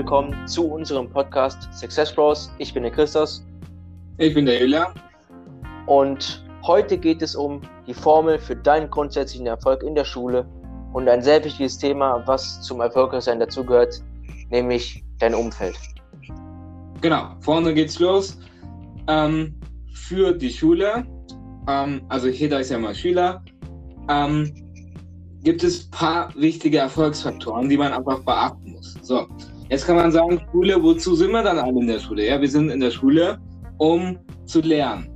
willkommen zu unserem Podcast Success Bros. Ich bin der Christos. Ich bin der Julia. Und heute geht es um die Formel für deinen grundsätzlichen Erfolg in der Schule und ein sehr wichtiges Thema, was zum Erfolgreichsein dazugehört, nämlich dein Umfeld. Genau, vorne geht's los. Ähm, für die Schule, ähm, also jeder ist ja mal Schüler, ähm, gibt es ein paar wichtige Erfolgsfaktoren, die man einfach beachten muss. So, jetzt kann man sagen, Schule, wozu sind wir dann alle in der Schule? Ja, wir sind in der Schule, um zu lernen.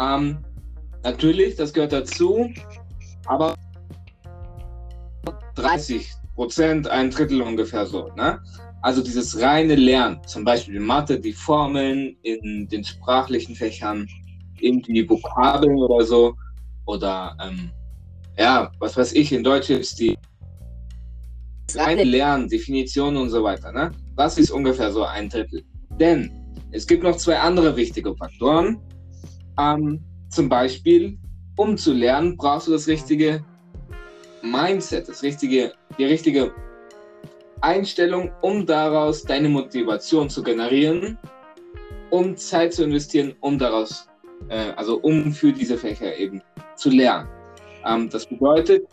Ähm, natürlich, das gehört dazu, aber 30 Prozent, ein Drittel ungefähr so. Ne? Also dieses reine Lernen, zum Beispiel in Mathe, die Formeln in den sprachlichen Fächern, irgendwie Vokabeln oder so, oder ähm, ja, was weiß ich, in Deutsch ist die reine Lernen, Definitionen und so weiter. Ne? Das ist ungefähr so ein Drittel. Denn es gibt noch zwei andere wichtige Faktoren. Ähm, zum Beispiel, um zu lernen, brauchst du das richtige Mindset, das richtige, die richtige Einstellung, um daraus deine Motivation zu generieren, um Zeit zu investieren, um daraus, äh, also um für diese Fächer eben zu lernen. Ähm, das bedeutet,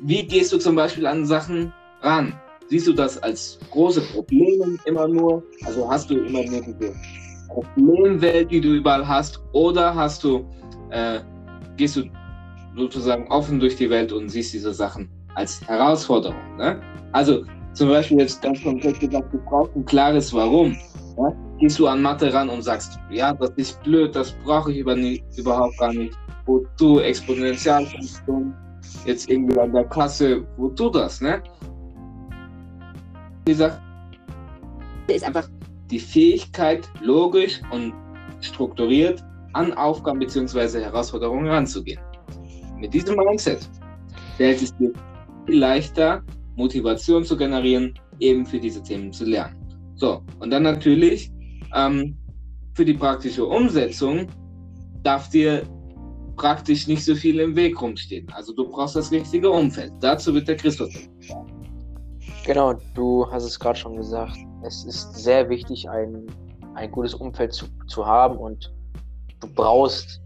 wie gehst du zum Beispiel an Sachen ran? Siehst du das als große Probleme immer nur? Also hast du immer nur diese Problemwelt, die du überall hast, oder hast du, äh, gehst du sozusagen offen durch die Welt und siehst diese Sachen als Herausforderung? Ne? Also zum Beispiel jetzt ganz konkret gesagt, du brauchst ein klares Warum. Ja? Gehst du an Mathe ran und sagst, ja, das ist blöd, das brauche ich über nie, überhaupt gar nicht. Wozu Exponentialfunktion jetzt irgendwie an der Kasse, wozu das, ne? Die Sache ist einfach die Fähigkeit, logisch und strukturiert an Aufgaben bzw. Herausforderungen ranzugehen. Mit diesem Mindset fällt es dir viel leichter, Motivation zu generieren, eben für diese Themen zu lernen. So, und dann natürlich ähm, für die praktische Umsetzung darf dir praktisch nicht so viel im Weg rumstehen. Also du brauchst das richtige Umfeld. Dazu wird der Christoph. Genau, du hast es gerade schon gesagt. Es ist sehr wichtig, ein, ein gutes Umfeld zu, zu haben und du brauchst,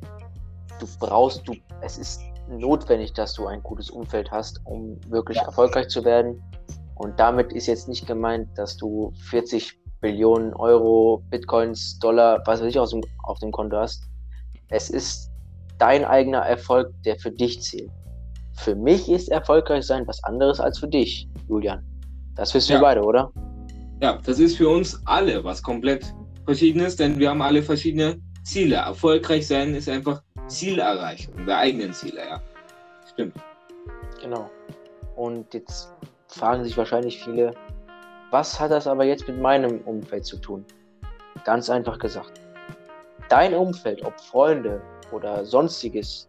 du brauchst, du, es ist notwendig, dass du ein gutes Umfeld hast, um wirklich erfolgreich zu werden. Und damit ist jetzt nicht gemeint, dass du 40 Billionen Euro, Bitcoins, Dollar, was weiß ich, aus dem, auf dem Konto hast. Es ist dein eigener Erfolg, der für dich zählt. Für mich ist erfolgreich sein was anderes als für dich, Julian. Das wissen ja. wir beide, oder? Ja, das ist für uns alle was komplett Verschiedenes, denn wir haben alle verschiedene Ziele. Erfolgreich sein ist einfach Zielerreichung der eigenen Ziele, ja. Stimmt. Genau. Und jetzt fragen sich wahrscheinlich viele, was hat das aber jetzt mit meinem Umfeld zu tun? Ganz einfach gesagt. Dein Umfeld, ob Freunde oder sonstiges,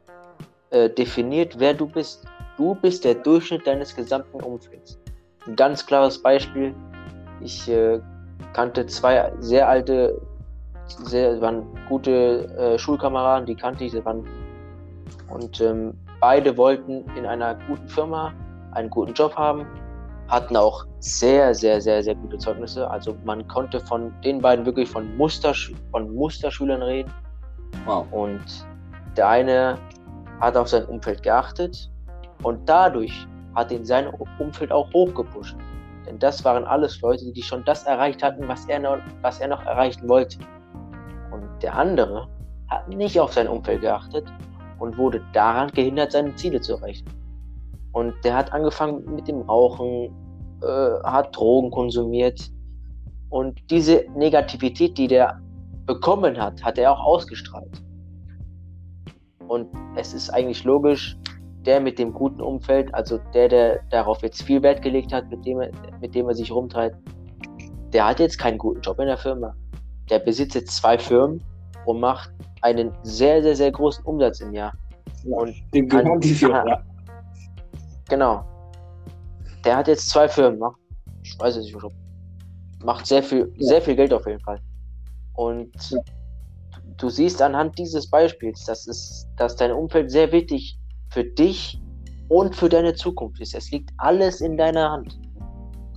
äh, definiert, wer du bist. Du bist der Durchschnitt deines gesamten Umfelds. Ein ganz klares Beispiel. Ich äh, kannte zwei sehr alte sehr, waren gute äh, Schulkameraden, die kannte ich, waren und ähm, beide wollten in einer guten Firma einen guten Job haben, hatten auch sehr, sehr, sehr, sehr gute Zeugnisse. Also man konnte von den beiden wirklich von, Mustersch von Musterschülern reden. Wow. Und der eine hat auf sein Umfeld geachtet und dadurch hat ihn sein Umfeld auch hochgepusht. Denn das waren alles Leute, die schon das erreicht hatten, was er noch, was er noch erreichen wollte. Der andere hat nicht auf sein Umfeld geachtet und wurde daran gehindert, seine Ziele zu erreichen. Und der hat angefangen mit dem Rauchen, äh, hat Drogen konsumiert. Und diese Negativität, die der bekommen hat, hat er auch ausgestrahlt. Und es ist eigentlich logisch, der mit dem guten Umfeld, also der, der darauf jetzt viel Wert gelegt hat, mit dem, er, mit dem er sich rumtreibt, der hat jetzt keinen guten Job in der Firma. Der besitzt jetzt zwei Firmen und macht einen sehr, sehr, sehr großen Umsatz im Jahr. Ja, und dem gehört die Firma. Ja. Genau. Der hat jetzt zwei Firmen, macht, ich weiß es nicht, macht sehr viel, ja. sehr viel Geld auf jeden Fall. Und du siehst anhand dieses Beispiels, dass, es, dass dein Umfeld sehr wichtig für dich und für deine Zukunft ist. Es liegt alles in deiner Hand.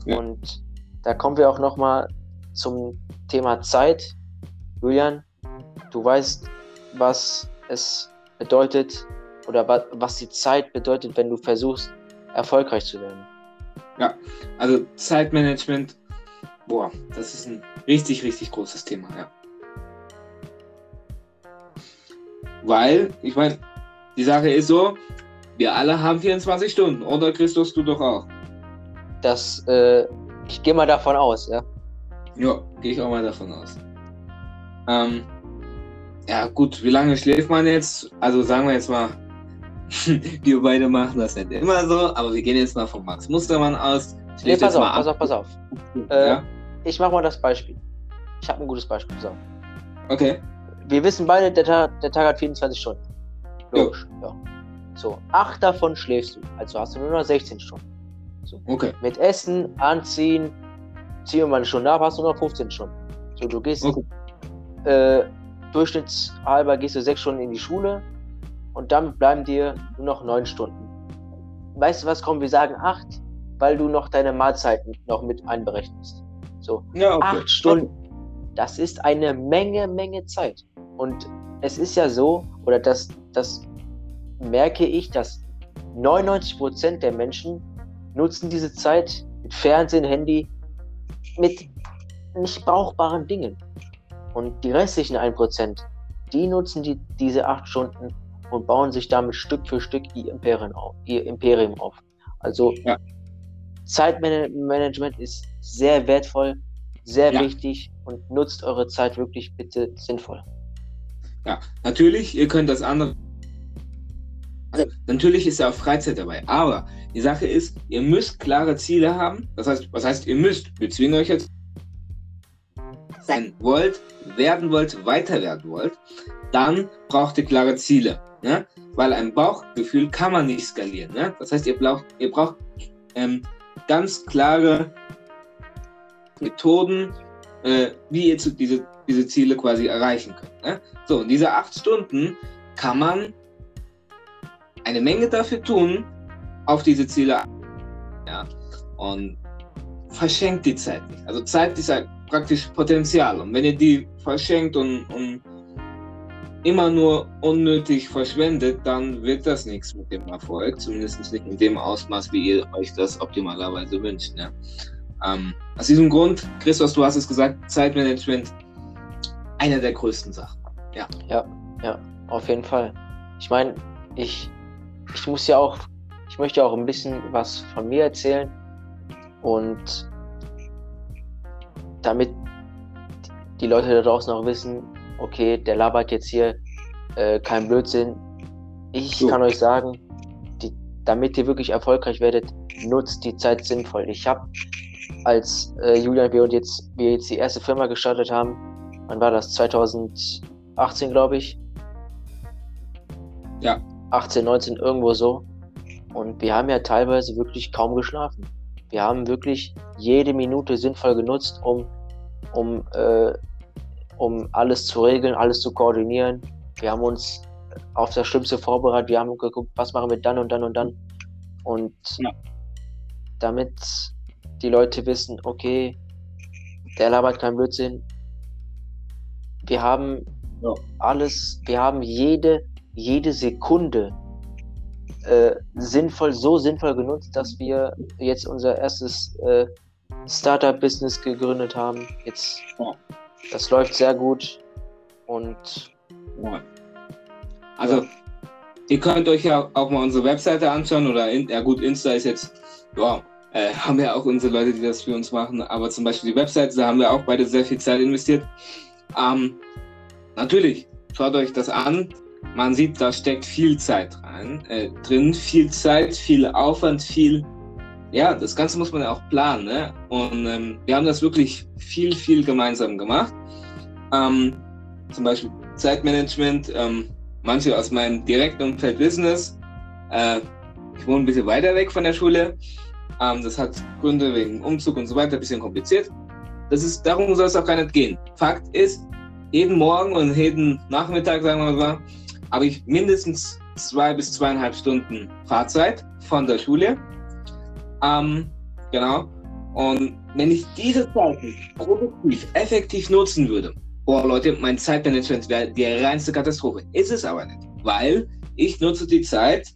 Und da kommen wir auch nochmal zum Thema Zeit. Julian, du weißt, was es bedeutet oder was die Zeit bedeutet, wenn du versuchst, erfolgreich zu werden. Ja, also Zeitmanagement, boah, das ist ein richtig, richtig großes Thema, ja. Weil, ich meine, die Sache ist so, wir alle haben 24 Stunden, oder Christus, du doch auch? Das, äh, ich gehe mal davon aus, ja. Ja, gehe ich auch mal davon aus. Ähm, ja, gut, wie lange schläft man jetzt? Also sagen wir jetzt mal, wir beide machen das nicht immer so, aber wir gehen jetzt mal von Max Mustermann aus. Nee, pass auf, pass auf, pass auf, äh, ja? Ich mache mal das Beispiel. Ich habe ein gutes Beispiel. So. Okay. Wir wissen beide, der Tag, der Tag hat 24 Stunden. Logisch. Ja. ja. So, acht davon schläfst du. Also hast du nur noch 16 Stunden. So. Okay. Mit Essen, Anziehen, ziehen wir mal eine Stunde ab, hast du noch 15 Stunden. So, du gehst okay. äh, durchschnittshalber gehst du sechs Stunden in die Schule und dann bleiben dir nur noch neun Stunden. Weißt du was, komm, wir sagen acht, weil du noch deine Mahlzeiten noch mit einberechnest. So, ja, okay. acht Stunden. Das ist eine Menge, Menge Zeit. Und es ist ja so, oder das, das merke ich, dass 99% der Menschen nutzen diese Zeit mit Fernsehen, Handy, mit nicht brauchbaren Dingen. Und die restlichen 1%, die nutzen die, diese 8 Stunden und bauen sich damit Stück für Stück ihr Imperium auf. Ihr Imperium auf. Also ja. Zeitmanagement ist sehr wertvoll, sehr ja. wichtig und nutzt eure Zeit wirklich bitte sinnvoll. Ja, natürlich, ihr könnt das andere. Also, natürlich ist ja auch Freizeit dabei, aber die Sache ist, ihr müsst klare Ziele haben. Das heißt, was heißt, ihr müsst? Wir zwingen euch jetzt sein wollt, werden wollt, weiter werden wollt, dann braucht ihr klare Ziele. Ne? Weil ein Bauchgefühl kann man nicht skalieren. Ne? Das heißt, ihr braucht, ihr braucht ähm, ganz klare Methoden, äh, wie ihr zu diese, diese Ziele quasi erreichen könnt. Ne? So, in diese acht Stunden kann man eine Menge dafür tun, auf diese Ziele. Ja? Und verschenkt die Zeit nicht. Also Zeit ist halt praktisch Potenzial. Und wenn ihr die verschenkt und, und immer nur unnötig verschwendet, dann wird das nichts mit dem Erfolg. Zumindest nicht in dem Ausmaß, wie ihr euch das optimalerweise wünscht. Ne? Ähm, aus diesem Grund, Christoph, du hast es gesagt, Zeitmanagement, einer der größten Sachen. Ja, ja, ja auf jeden Fall. Ich meine, ich, ich muss ja auch, ich möchte auch ein bisschen was von mir erzählen. Und damit die Leute da draußen auch wissen, okay, der labert jetzt hier äh, kein Blödsinn. Ich so. kann euch sagen, die, damit ihr wirklich erfolgreich werdet, nutzt die Zeit sinnvoll. Ich habe, als äh, Julian wir und jetzt wir jetzt die erste Firma gestartet haben, wann war das? 2018, glaube ich. Ja. 18, 19, irgendwo so. Und wir haben ja teilweise wirklich kaum geschlafen. Wir haben wirklich jede Minute sinnvoll genutzt, um, um, äh, um alles zu regeln, alles zu koordinieren. Wir haben uns auf das Schlimmste vorbereitet. Wir haben geguckt, was machen wir dann und dann und dann. Und ja. damit die Leute wissen, okay, der labert kein Blödsinn. Wir haben ja. alles, wir haben jede, jede Sekunde äh, sinnvoll, so sinnvoll genutzt, dass wir jetzt unser erstes äh, Startup-Business gegründet haben. Jetzt, das läuft sehr gut und ja. Also, ja. ihr könnt euch ja auch mal unsere Webseite anschauen oder, in, ja gut, Insta ist jetzt, ja, äh, haben wir auch unsere Leute, die das für uns machen, aber zum Beispiel die Webseite, da haben wir auch beide sehr viel Zeit investiert. Ähm, natürlich, schaut euch das an, man sieht, da steckt viel Zeit rein, äh, drin, viel Zeit, viel Aufwand, viel. Ja, das Ganze muss man ja auch planen. Ne? Und ähm, wir haben das wirklich viel, viel gemeinsam gemacht. Ähm, zum Beispiel Zeitmanagement. Ähm, manche aus meinem direkten Umfeld Business. Äh, ich wohne ein bisschen weiter weg von der Schule. Ähm, das hat Gründe wegen Umzug und so weiter, ein bisschen kompliziert. Das ist, darum soll es auch gar nicht gehen. Fakt ist, jeden Morgen und jeden Nachmittag, sagen wir mal, habe ich mindestens zwei bis zweieinhalb Stunden Fahrzeit von der Schule. Ähm, genau. Und wenn ich diese Zeit produktiv, effektiv nutzen würde, boah Leute, mein Zeitmanagement wäre die reinste Katastrophe. Ist es aber nicht, weil ich nutze die Zeit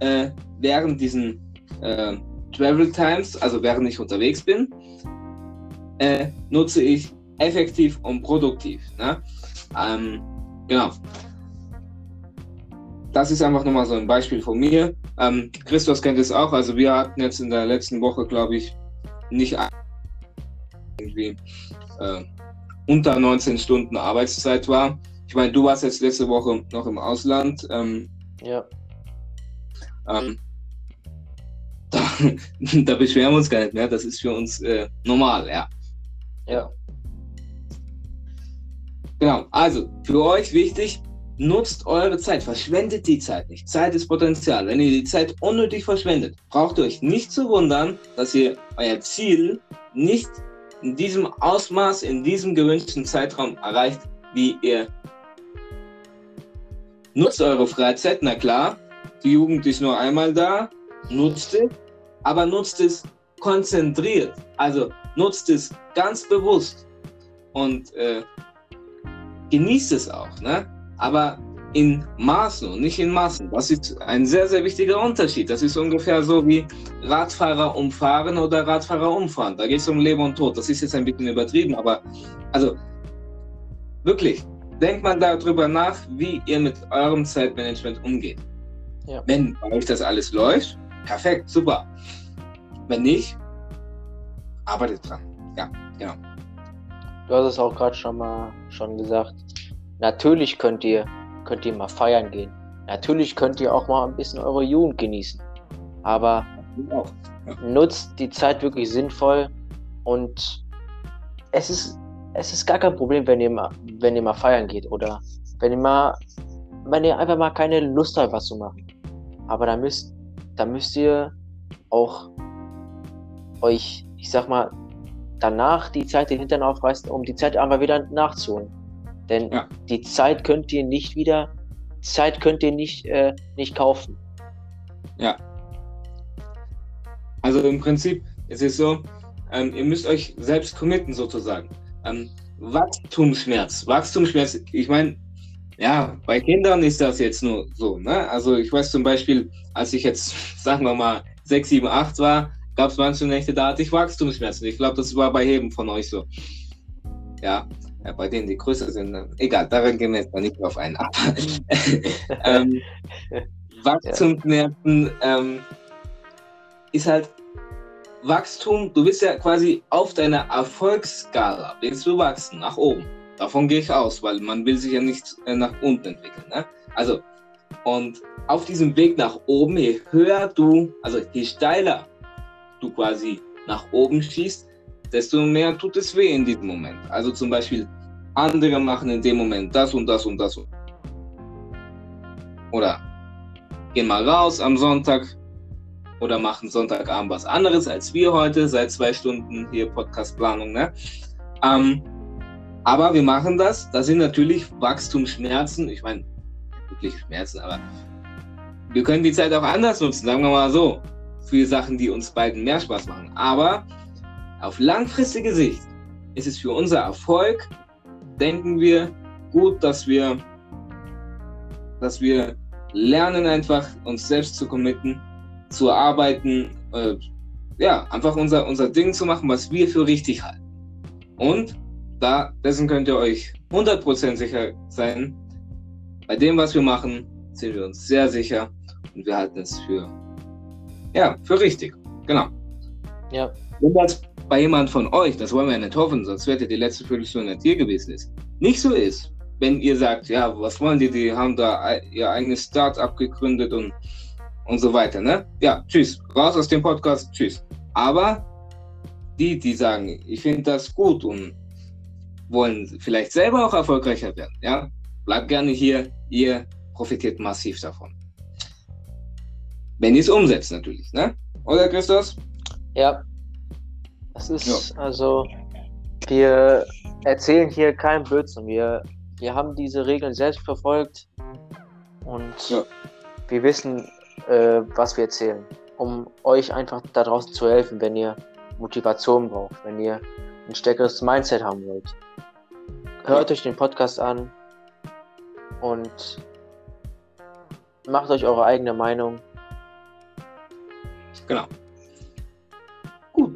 äh, während diesen äh, Travel Times, also während ich unterwegs bin, äh, nutze ich effektiv und produktiv. Ne? Ähm, genau. Das ist einfach nochmal so ein Beispiel von mir. Ähm, Christos kennt es auch. Also wir hatten jetzt in der letzten Woche, glaube ich, nicht irgendwie äh, unter 19 Stunden Arbeitszeit war. Ich meine, du warst jetzt letzte Woche noch im Ausland. Ähm, ja. Ähm, da, da, beschweren wir uns gar nicht mehr. Das ist für uns äh, normal, ja. Ja. Genau, also für euch wichtig, nutzt eure Zeit, verschwendet die Zeit nicht. Zeit ist Potenzial. Wenn ihr die Zeit unnötig verschwendet, braucht ihr euch nicht zu wundern, dass ihr euer Ziel nicht in diesem Ausmaß, in diesem gewünschten Zeitraum erreicht, wie ihr nutzt eure Freizeit. Na klar, die Jugend ist nur einmal da, nutzt es, aber nutzt es konzentriert. Also nutzt es ganz bewusst und äh, genießt es auch. Ne? Aber in Maßen und nicht in Massen. Das ist ein sehr, sehr wichtiger Unterschied. Das ist ungefähr so wie Radfahrer umfahren oder Radfahrer umfahren. Da geht es um Leben und Tod. Das ist jetzt ein bisschen übertrieben, aber also wirklich, denkt mal darüber nach, wie ihr mit eurem Zeitmanagement umgeht. Ja. Wenn bei euch das alles läuft, perfekt, super. Wenn nicht, arbeitet dran. Ja, genau. Du hast es auch gerade schon mal schon gesagt Natürlich könnt ihr, könnt ihr mal feiern gehen. Natürlich könnt ihr auch mal ein bisschen eure Jugend genießen. Aber nutzt die Zeit wirklich sinnvoll und es ist, es ist gar kein Problem, wenn ihr mal, wenn ihr mal feiern geht oder wenn ihr mal, wenn ihr einfach mal keine Lust habt, was zu machen. Aber da müsst, da müsst ihr auch euch, ich sag mal, danach die Zeit den Hintern aufreißen, um die Zeit einfach wieder nachzuholen. Denn ja. die Zeit könnt ihr nicht wieder, Zeit könnt ihr nicht, äh, nicht kaufen. Ja. Also im Prinzip, es ist so, ähm, ihr müsst euch selbst committen sozusagen. Ähm, Wachstumsschmerz. Wachstumsschmerz, ich meine, ja, bei Kindern ist das jetzt nur so. Ne? Also ich weiß zum Beispiel, als ich jetzt, sagen wir mal, 6, 7, 8 war, gab es manche Nächte, da hatte ich Wachstumsschmerzen. Ich glaube, das war bei jedem von euch so. Ja, ja, bei denen die größer sind, egal, daran gehen wir jetzt mal nicht drauf ein. Aber, ähm, Wachstumsnerven ähm, ist halt Wachstum, du bist ja quasi auf deiner Erfolgsskala, willst du wachsen, nach oben. Davon gehe ich aus, weil man will sich ja nicht äh, nach unten entwickeln. Ne? Also, und auf diesem Weg nach oben, je höher du, also je steiler du quasi nach oben schießt, desto mehr tut es weh in diesem Moment. Also zum Beispiel, andere machen in dem Moment das und das und das. Oder gehen mal raus am Sonntag oder machen Sonntagabend was anderes als wir heute, seit zwei Stunden hier Podcastplanung. Ne? Ähm, aber wir machen das. Das sind natürlich Wachstumsschmerzen. Ich meine, wirklich Schmerzen, aber wir können die Zeit auch anders nutzen, sagen wir mal so, für Sachen, die uns beiden mehr Spaß machen. Aber auf langfristige Sicht ist es für unser Erfolg, denken wir, gut, dass wir, dass wir lernen einfach, uns selbst zu committen, zu arbeiten, äh, ja, einfach unser, unser Ding zu machen, was wir für richtig halten. Und da, dessen könnt ihr euch 100% sicher sein. Bei dem, was wir machen, sind wir uns sehr sicher und wir halten es für, ja, für richtig. Genau. Ja. Wenn das bei jemand von euch, das wollen wir ja nicht hoffen, sonst wäre die letzte Viertelstunde nicht hier gewesen ist, nicht so ist, wenn ihr sagt, ja, was wollen die, die haben da ihr eigenes Start-up gegründet und, und so weiter, ne? Ja, tschüss, raus aus dem Podcast, tschüss. Aber die, die sagen, ich finde das gut und wollen vielleicht selber auch erfolgreicher werden, ja, bleibt gerne hier, ihr profitiert massiv davon. Wenn ihr es umsetzt natürlich, ne? Oder Christos? Ja, es ist ja. also, wir erzählen hier keinen Blödsinn. Wir, wir haben diese Regeln selbst verfolgt und ja. wir wissen, äh, was wir erzählen, um euch einfach da draußen zu helfen, wenn ihr Motivation braucht, wenn ihr ein stärkeres Mindset haben wollt. Hört euch den Podcast an und macht euch eure eigene Meinung. Genau.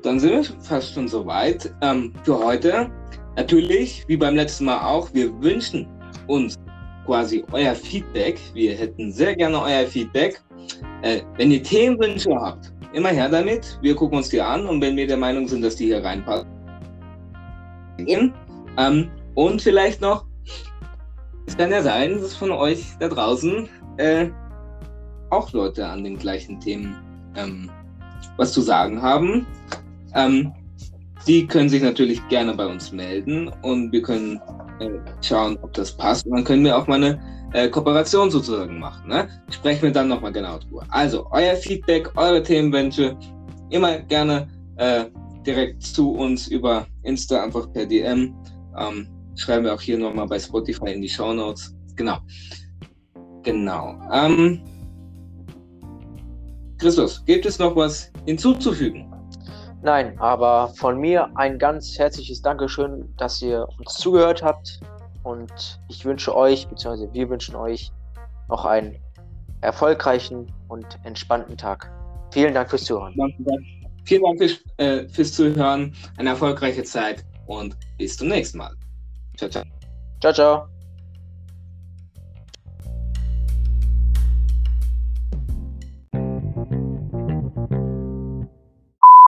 Dann sind wir fast schon soweit ähm, für heute. Natürlich, wie beim letzten Mal auch, wir wünschen uns quasi euer Feedback. Wir hätten sehr gerne euer Feedback. Äh, wenn ihr Themenwünsche habt, immer her damit. Wir gucken uns die an und wenn wir der Meinung sind, dass die hier reinpassen. Ähm, und vielleicht noch, es kann ja sein, dass von euch da draußen äh, auch Leute an den gleichen Themen ähm, was zu sagen haben. Ähm, die können sich natürlich gerne bei uns melden und wir können äh, schauen, ob das passt. Und dann können wir auch mal eine äh, Kooperation sozusagen machen. Ne? Sprechen wir dann nochmal genau drüber. Also, euer Feedback, eure Themenwünsche, immer gerne äh, direkt zu uns über Insta, einfach per DM. Ähm, schreiben wir auch hier nochmal bei Spotify in die Show Notes. Genau. Genau. Ähm, Christus, gibt es noch was hinzuzufügen? Nein, aber von mir ein ganz herzliches Dankeschön, dass ihr uns zugehört habt. Und ich wünsche euch, beziehungsweise wir wünschen euch noch einen erfolgreichen und entspannten Tag. Vielen Dank fürs Zuhören. Vielen Dank fürs, äh, fürs Zuhören. Eine erfolgreiche Zeit und bis zum nächsten Mal. Ciao, ciao. Ciao, ciao.